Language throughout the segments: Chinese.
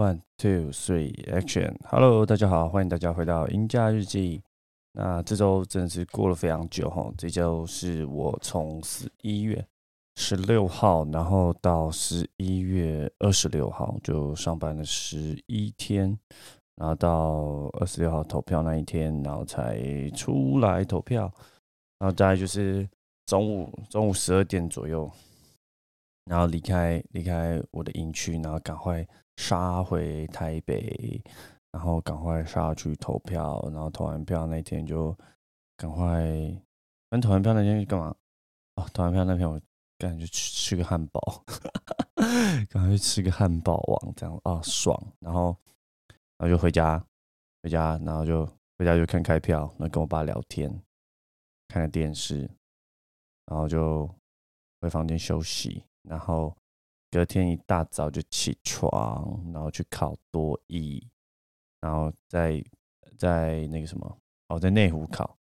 One, two, three, action! Hello，大家好，欢迎大家回到赢家日记。那这周真的是过了非常久哈，这周是我从十一月十六号，然后到十一月二十六号就上班了十一天，然后到二十六号投票那一天，然后才出来投票，然后大概就是中午中午十二点左右，然后离开离开我的营区，然后赶快。杀回台北，然后赶快杀去投票，然后投完票那天就赶快，反投完票那天干嘛？哦，投完票那天我赶紧去吃个汉堡，赶快去吃个汉堡王，这样啊爽。然后，然后就回家，回家，然后就回家就看开票，然后跟我爸聊天，看个电视，然后就回房间休息，然后。隔天一大早就起床，然后去考多艺，然后在在那个什么哦，在内湖考，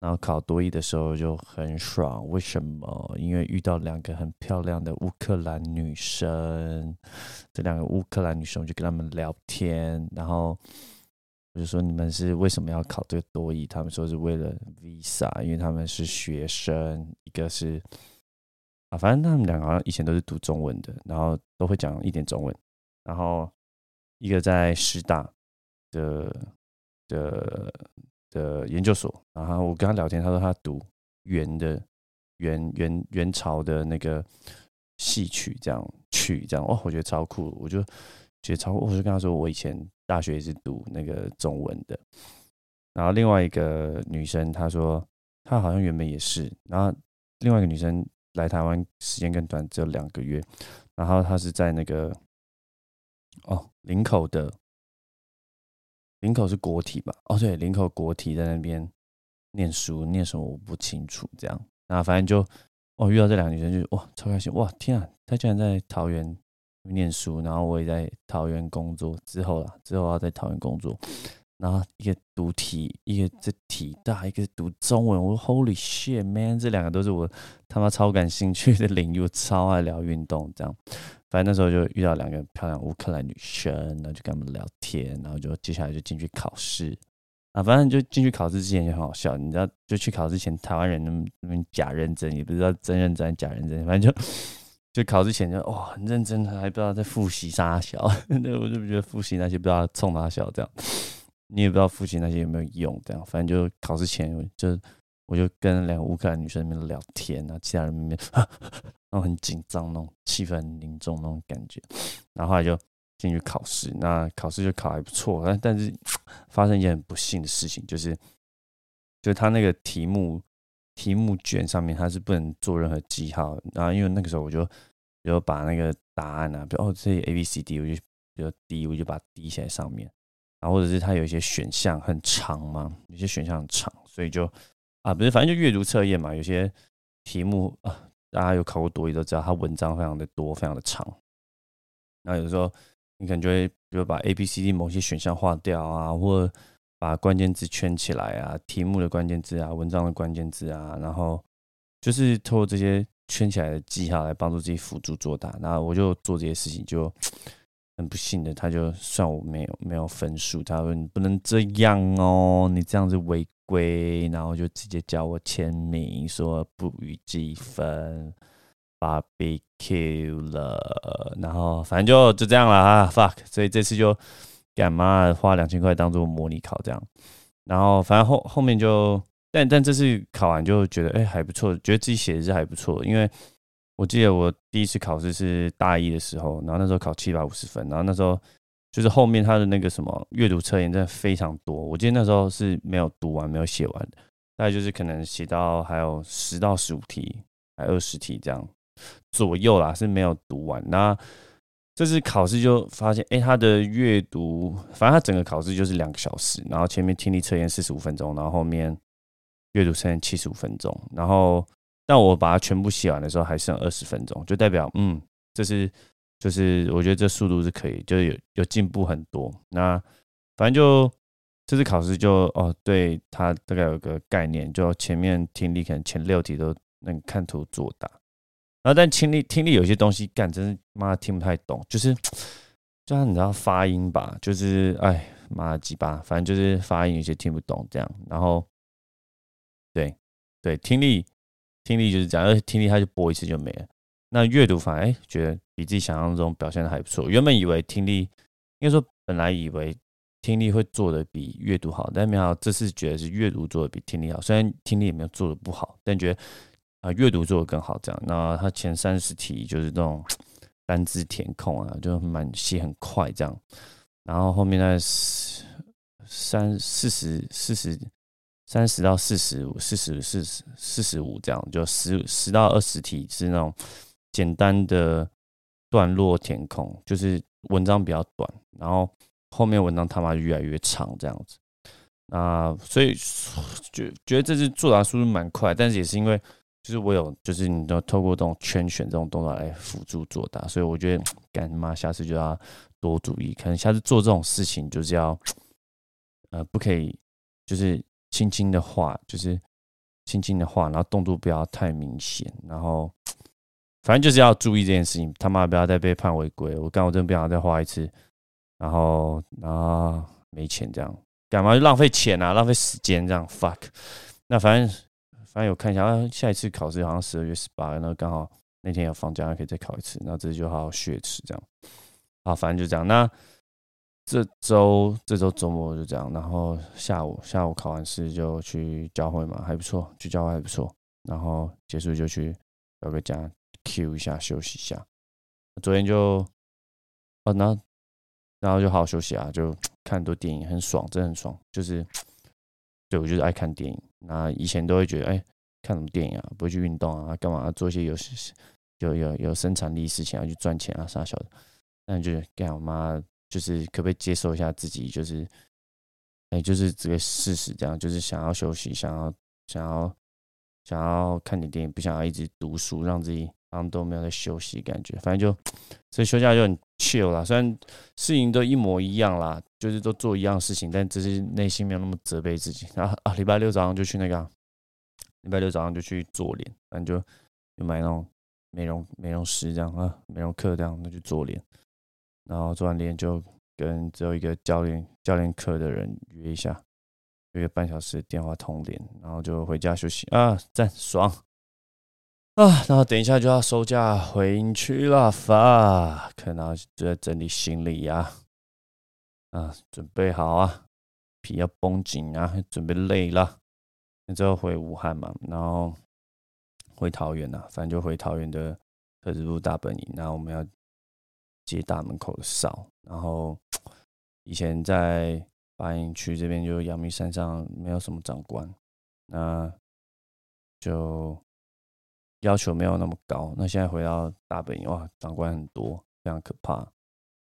然后考多艺的时候就很爽。为什么？因为遇到两个很漂亮的乌克兰女生，这两个乌克兰女生我就跟他们聊天，然后我就说你们是为什么要考这个多艺？他们说是为了 visa，因为他们是学生，一个是。反正他们两个好像以前都是读中文的，然后都会讲一点中文。然后一个在师大的的的研究所，然后我跟他聊天，他说他读元的元元元朝的那个戏曲这样曲这样哦，我觉得超酷，我就觉得超酷。我就跟他说，我以前大学也是读那个中文的。然后另外一个女生，她说她好像原本也是。然后另外一个女生。来台湾时间更短，只有两个月。然后他是在那个哦林口的林口是国体吧？哦对，林口国体在那边念书，念什么我不清楚。这样，然后反正就哦遇到这两个女生就哇超开心哇天啊！她居然在桃园念书，然后我也在桃园工作。之后啦，之后要在桃园工作。然后一个读体，一个这体大，一个读中文。我说 Holy shit man，这两个都是我他妈超感兴趣的领域，我超爱聊运动。这样，反正那时候就遇到两个漂亮乌克兰女生，然后就跟他们聊天，然后就接下来就进去考试啊。反正就进去考试之前就很好笑，你知道，就去考之前，台湾人那么那么假认真，也不知道真认真假认真，反正就就考之前就哇很认真，还不知道在复习啥小，那我就觉得复习那些不知道冲哪小这样。你也不知道复习那些有没有用，这样反正就考试前就我就跟两个乌克兰女生那边聊天啊，其他人那边 然后很紧张那种气氛很凝重那种感觉，然后后来就进去考试，那考试就考还不错，但但是 发生一件很不幸的事情，就是就他那个题目题目卷上面他是不能做任何记号，然后因为那个时候我就就把那个答案啊，比如哦这 A B C D，我就比如 D 我就把它滴写在上面。然后或者是它有一些选项很长嘛，有些选项很长，所以就啊不是，反正就阅读测验嘛。有些题目啊，大家有考过多语都知道，它文章非常的多，非常的长。那有时候你可能就会，比如把 A、B、C、D 某些选项划掉啊，或把关键字圈起来啊，题目的关键字啊，文章的关键字啊，然后就是透过这些圈起来的记号来帮助自己辅助作答。那我就做这些事情就。很不幸的，他就算我没有没有分数，他说你不能这样哦，你这样子违规，然后就直接叫我签名，说不予积分，barbecue 了，然后反正就就这样了啊，fuck，所以这次就干嘛花两千块当做模拟考这样，然后反正后后面就，但但这次考完就觉得哎还不错，觉得自己写的是还不错，因为。我记得我第一次考试是大一的时候，然后那时候考七百五十分，然后那时候就是后面他的那个什么阅读测验真的非常多，我记得那时候是没有读完、没有写完的，大概就是可能写到还有十到十五题，还二十题这样左右啦，是没有读完。那这次考试就发现，哎，他的阅读，反正他整个考试就是两个小时，然后前面听力测验四十五分钟，然后后面阅读测验七十五分钟，然后。但我把它全部写完的时候还剩二十分钟，就代表嗯，这是就是我觉得这速度是可以，就是有有进步很多。那反正就这次考试就哦，对他大概有个概念，就前面听力可能前六题都能看图作答，然后但听力听力有些东西干真是妈听不太懂，就是就像你知道发音吧，就是哎妈鸡巴，反正就是发音有些听不懂这样。然后，对对，听力听力就是这样，而且听力他就播一次就没了。那阅读反而哎觉得比自己想象中表现的还不错。原本以为听力应该说本来以为听力会做的比阅读好，但没想到这次觉得是阅读做的比听力好。虽然听力也没有做的不好，但觉得啊阅读做的更好这样。那他前三十题就是这种。单字填空啊，就蛮写很快这样，然后后面在三四十四十三十到四十五四十四十四十五这样，就十十到二十题是那种简单的段落填空，就是文章比较短，然后后面文章他妈越来越长这样子。那所以觉觉得这次作答速度蛮快，但是也是因为。就是我有，就是你都透过这种圈选这种动作来辅助作答，所以我觉得，干妈下次就要多注意，可能下次做这种事情就是要，呃，不可以，就是轻轻的画，就是轻轻的画，然后动作不要太明显，然后 反正就是要注意这件事情，他妈不要再被判违规，我干我真的不想再画一次，然后然后没钱这样，干嘛就浪费钱啊，浪费时间这样，fuck，那反正。反正有看一下，啊，下一次考试好像十二月十八，那刚好那天有放假，可以再考一次。那这就好好学吃这样。好，反正就这样。那这周这周周末就这样，然后下午下午考完试就去教会嘛，还不错，去教会还不错。然后结束就去找个家 Q 一下，休息一下。昨天就哦，那然后就好好休息啊，就看很多电影，很爽，真的很爽。就是对我就是爱看电影。那以前都会觉得，哎，看什么电影啊，不会去运动啊，干嘛做一些有有有有生产力事情啊，去赚钱啊，啥小的。但就是干我妈，就是可不可以接受一下自己，就是，哎，就是这个事实，这样，就是想要休息，想要想要想要看点电影，不想要一直读书，让自己好像都没有在休息感觉。反正就所以休假就很 chill 啦，虽然事情都一模一样啦。就是都做一样事情，但只是内心没有那么责备自己。然后啊，礼拜六早上就去那个，礼拜六早上就去做脸，反正就就买那种美容美容师这样啊，美容课这样，那就做脸。然后做完脸就跟只有一个教练教练课的人约一下，约个半小时电话通联，然后就回家休息啊，赞爽啊！然后等一下就要收假回营区了，发，可能就在整理行李呀。啊，准备好啊，皮要绷紧啊，准备累了。那之后回武汉嘛，然后回桃园呐，反正就回桃园的特支部大本营。然后我们要接大门口的哨。然后以前在白营区这边，就阳明山上没有什么长官，那就要求没有那么高。那现在回到大本营，哇，长官很多，非常可怕。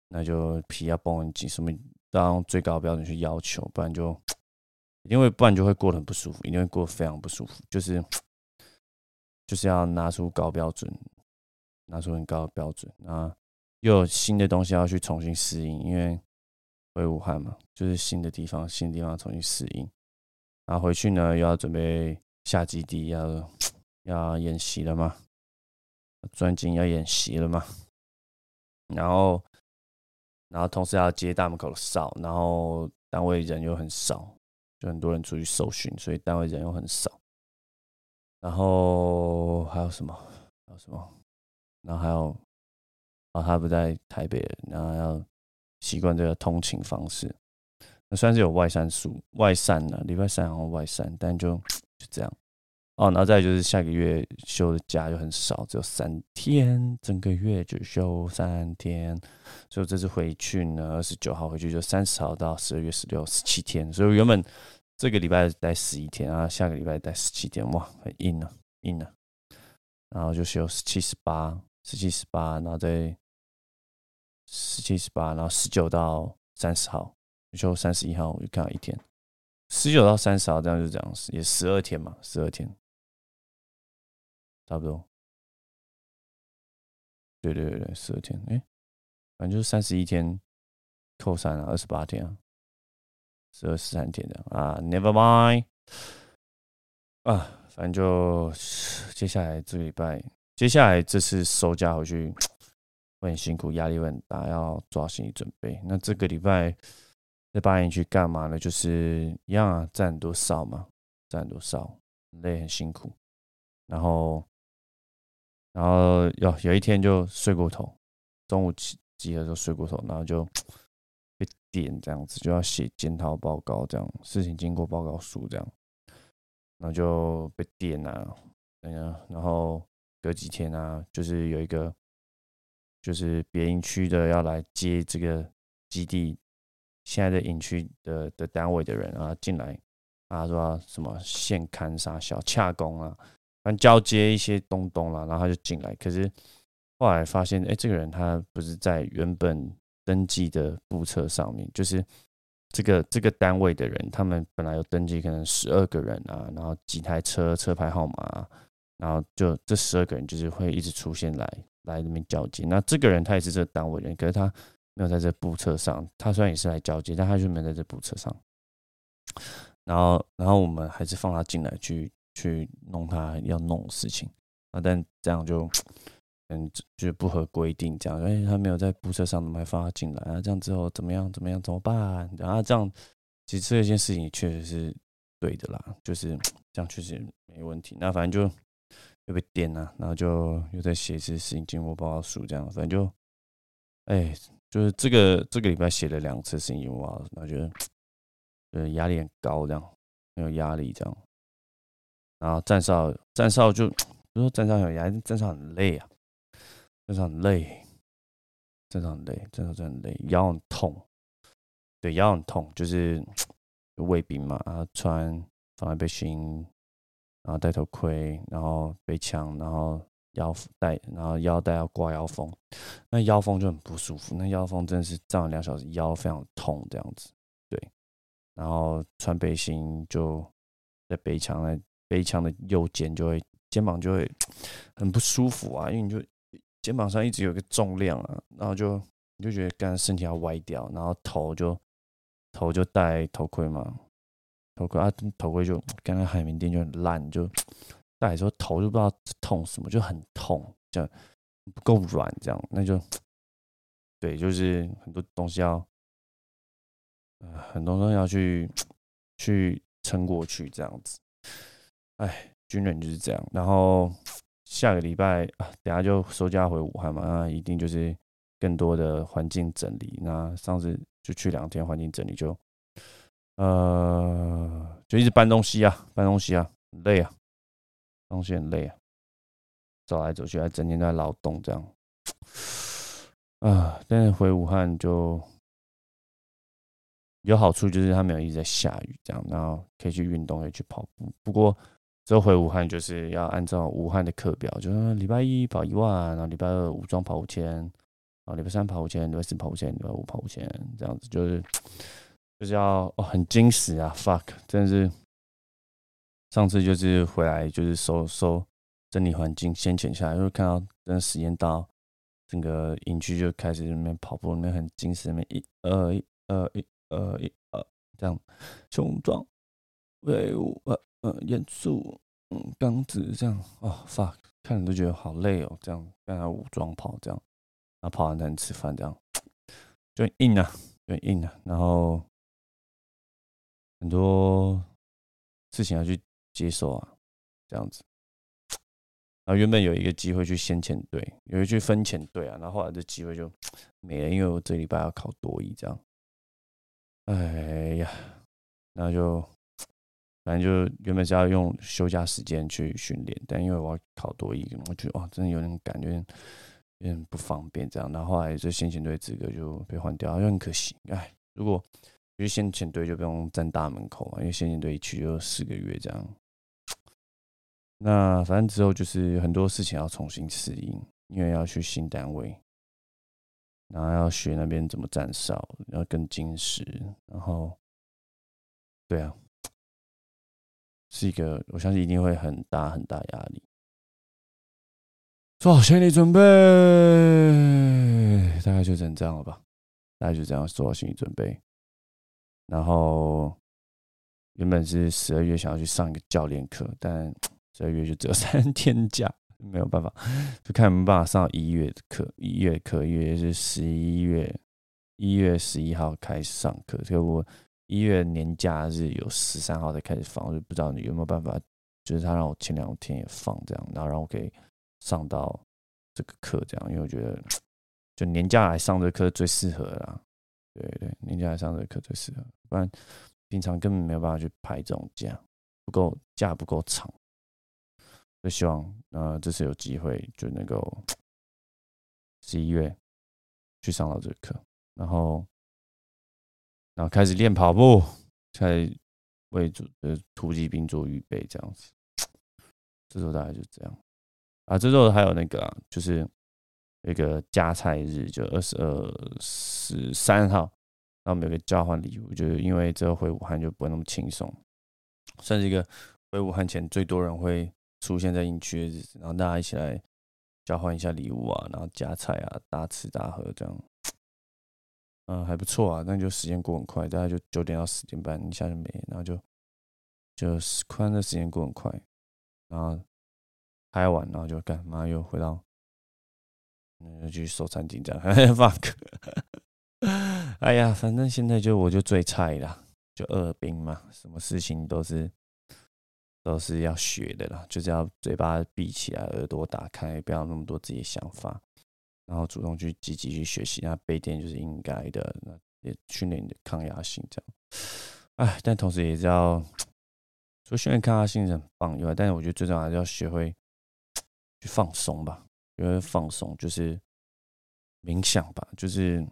那就皮要绷很紧，什么都要用最高标准去要求，不然就因为不然就会过得很不舒服，一定会过得非常不舒服。就是就是要拿出高标准，拿出很高的标准。那又有新的东西要去重新适应，因为回武汉嘛，就是新的地方，新的地方重新适应。然后回去呢，又要准备下基地，要要演习了嘛，专精要演习了嘛，然后。然后同时要接大门口的哨，然后单位人又很少，就很多人出去受训，所以单位人又很少。然后还有什么？还有什么？然后还有，啊，他不在台北，然后要习惯这个通勤方式。那算是有外散数，外散了，礼拜三然后外散，但就 就这样。哦，然后再就是下个月休的假就很少，只有三天，整个月就休三天，所以这次回去呢，二十九号回去就三十号到十二月十六，十七天，所以原本这个礼拜待十一天啊，下个礼拜待十七天，哇，很硬啊，硬啊，然后就休十七、十八、十七、十八，然后再十七、十八，然后十九到三十号就三十一号，我就看到一天，十九到三十号这样就这样，也十二天嘛，十二天。差不多，对对对对，十二天，哎，反正就是三十一天扣三啊，二十八天啊，十二十三天的啊，Never mind，啊，反正就接下来这个礼拜，接下来这次收假回去，会很辛苦，压力会很大，要做好心理准备。那这个礼拜在八营去干嘛呢？就是一样啊，站多哨嘛，站很多哨，累很辛苦。然后，然后有有一天就睡过头，中午集集合时候睡过头，然后就被点这样子，就要写检讨报告，这样事情经过报告书这样，然后就被点啊，嗯，然后隔几天啊，就是有一个就是别营区的要来接这个基地现在的营区的的单位的人啊进来，啊说什么现勘啥小洽工啊。交接一些东东啦，然后他就进来。可是后来发现，哎，这个人他不是在原本登记的簿册上面，就是这个这个单位的人，他们本来有登记可能十二个人啊，然后几台车车牌号码，然后就这十二个人就是会一直出现来来那边交接。那这个人他也是这个单位人，可是他没有在这部车上。他虽然也是来交接，但他就没有在这部车上。然后，然后我们还是放他进来去。去弄他要弄的事情啊，但这样就嗯，就是不合规定。这样，哎，他没有在部车上，怎么还放他进来啊？这样之后怎么样？怎么样？怎么办？然后这样，其实这件事情确实是对的啦，就是 这样确实没问题。那反正就又被电了，然后就又在写一次事情经过报告书，这样反正就哎，就是这个这个礼拜写了两次事情经过报告，我觉得呃压力很高，这样很有压力，这样。然后站哨，站哨就不说站哨有压力，站哨很累啊，站哨很累，站哨很累，站哨真的很累，腰很痛，对，腰很痛，就是 卫兵嘛，然后穿防弹背心，然后戴头盔，然后背枪，然后腰带，然后腰带要挂腰封，那腰封就很不舒服，那腰封真的是站了两小时，腰非常痛这样子，对，然后穿背心就在背枪的。背枪的右肩就会肩膀就会很不舒服啊，因为你就肩膀上一直有个重量啊，然后就你就觉得刚刚身体要歪掉，然后头就头就戴头盔嘛，头盔啊头盔就刚刚海绵垫就很烂，就戴的时候头就不知道痛什么，就很痛，这样不够软，这样那就 对，就是很多东西要很多东西要去 去撑过去这样子。哎，军人就是这样。然后 下个礼拜啊，等下就收假回武汉嘛，那一定就是更多的环境整理。那上次就去两天环境整理，就呃，就一直搬东西啊，搬东西啊，累啊，东西很累啊，走来走去，还整天在劳动这样。啊，但是回武汉就有好处，就是他没有一直在下雨，这样，然后可以去运动，可以去跑步。不过之后回武汉就是要按照武汉的课表，就是礼拜一跑一万，然后礼拜二武装跑五千，然后礼拜三跑五千，礼拜四跑五千，礼拜五跑五千，这样子就是就是要哦很惊喜啊！fuck，真是上次就是回来就是收收整理环境，先潜下来，就看到真的实验到整个营区就开始那边跑步，那边很惊喜，那边一二一二一二一二这样雄壮威武呃。呃，严肃，嗯，刚直这样，哦，fuck，看着都觉得好累哦，这样跟他武装跑这样，然后跑完才能吃饭，这样 就硬啊，就硬啊，然后很多事情要去接受啊，这样子，然后原本有一个机会去先遣队，有一去分遣队啊，然后后来这机会就 没了，因为我这礼拜要考多一这样，哎呀，那就。反正就原本是要用休假时间去训练，但因为我要考多一，我觉得哇，真的有点感觉有点不方便这样。然后后来这先遣队资格就被换掉，就很可惜。哎，如果因为先遣队就不用站大门口嘛，因为先遣队一去就四个月这样。那反正之后就是很多事情要重新适应，因为要去新单位，然后要学那边怎么站哨，要更精实，然后对啊。是一个，我相信一定会很大很大压力。做好心理准备，大概就成这样了吧？大概就这样做好心理准备。然后原本是十二月想要去上一个教练课，但 十二月就只有 三天假，没有办法，就看有没有办法上一月的课，一月课，一月是十一月一月十一号开始上课，所以我一月年假日有十三号才开始放，我就不知道你有没有办法，就是他让我前两天也放这样，然后让我可以上到这个课这样，因为我觉得 就年假来上这课最适合啦，对对，年假来上这课最适合，不然平常根本没有办法去排这种假，不够假不够长。就希望，呃，这次有机会就能够十一月去上到这个课，然后，然后开始练跑步，开为主的突击兵做预备，这样子。这周大概就这样啊。这周还有那个，就是一个加菜日，就二十二十三号，然后我们有个交换礼物，就是因为这回武汉就不会那么轻松，算是一个回武汉前最多人会。出现在营区的日子，然后大家一起来交换一下礼物啊，然后夹菜啊，大吃大喝这样，嗯，还不错啊。那就时间过很快，大概就九点到十点半一下就没，然后就就宽的时间过很快，然后拍完，然后就干嘛又回到嗯去收餐厅这样，fuck，哎呀，反正现在就我就最菜了，就二兵嘛，什么事情都是。都是要学的啦，就是要嘴巴闭起来，耳朵打开，不要那么多自己的想法，然后主动去积极去学习。那背电就是应该的，那也训练你的抗压性这样。哎，但同时也是要，除了训练抗压性是很棒以外，但是我觉得最重要还是要学会去放松吧。因为放松就是冥想吧，就是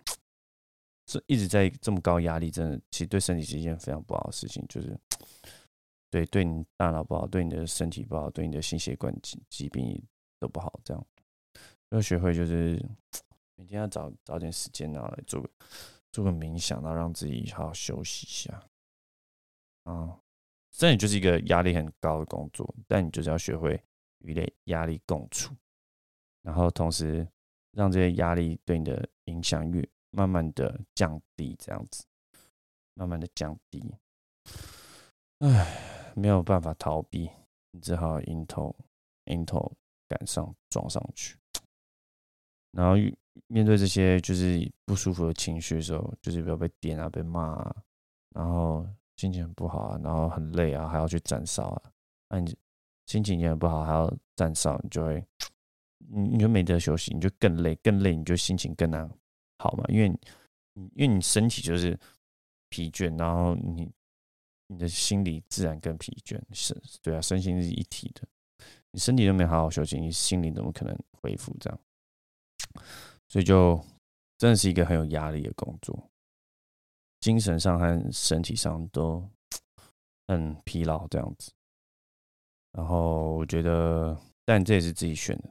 是一直在这么高压力，真的其实对身体是一件非常不好的事情，就是。对，对你大脑不好，对你的身体不好，对你的心血管疾疾病都不好。这样要学会，就是每天要找找点时间，然后来做个做个冥想，然后让自己好好休息一下。啊，这也就是一个压力很高的工作，但你就是要学会与类压力共处，然后同时让这些压力对你的影响越慢慢的降低，这样子慢慢的降低。唉。没有办法逃避，你只好迎头迎头赶上撞上去。然后面对这些就是不舒服的情绪的时候，就是不要被点啊、被骂啊，然后心情很不好啊，然后很累啊，还要去站哨啊。那你心情也很不好，还要站哨，你就会你你就没得休息，你就更累，更累，你就心情更难好嘛。因为因为你身体就是疲倦，然后你。你的心理自然更疲倦，是，对啊，身心是一体的。你身体都没好好休息，你心灵怎么可能恢复？这样，所以就真的是一个很有压力的工作，精神上和身体上都很疲劳，这样子。然后我觉得，但这也是自己选的，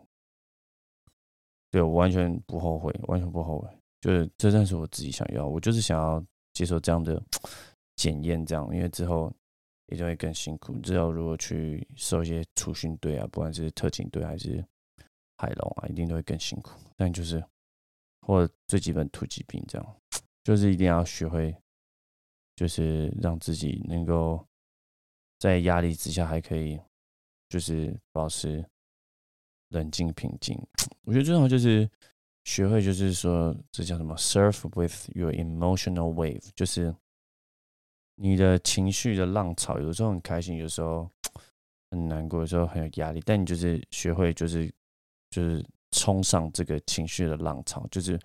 对我完全不后悔，完全不后悔。就是这正是我自己想要，我就是想要接受这样的。检验这样，因为之后一定会更辛苦。之后如果去受一些初训队啊，不管是特警队还是海龙啊，一定都会更辛苦。但就是或最基本突击兵这样，就是一定要学会，就是让自己能够在压力之下还可以，就是保持冷静平静。我觉得最重要就是学会，就是说这叫什么？Surf with your emotional wave，就是。你的情绪的浪潮，有时候很开心，有时候很难过，有时候很有压力。但你就是学会，就是就是冲上这个情绪的浪潮，就是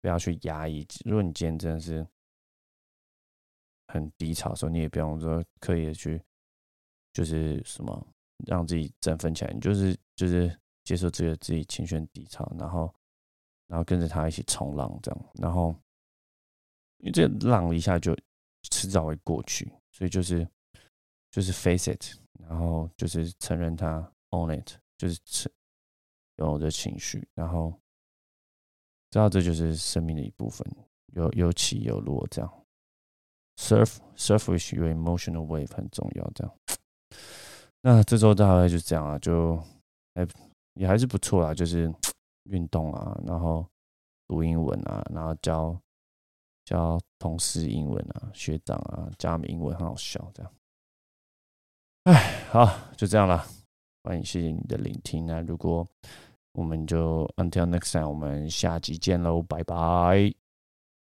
不要去压抑。如果你今天真的是很低潮的时候，你也不用说刻意的去，就是什么让自己振奋起来。你就是就是接受这个自己情绪低潮，然后然后跟着他一起冲浪，这样。然后因为这浪一下就。迟早会过去，所以就是就是 face it，然后就是承认它，own it，就是承有的情绪，然后知道这就是生命的一部分，有有起有落，这样 surf surf with your emotional wave 很重要，这样。那这周大概就这样啊，就哎也还是不错啦，就是 运动啊，然后读英文啊，然后教。教同事英文啊，学长啊，教他们英文很好笑，这样。哎，好，就这样了。欢迎，谢谢你的聆听。那如果我们就 until next time，我们下集见喽，拜拜。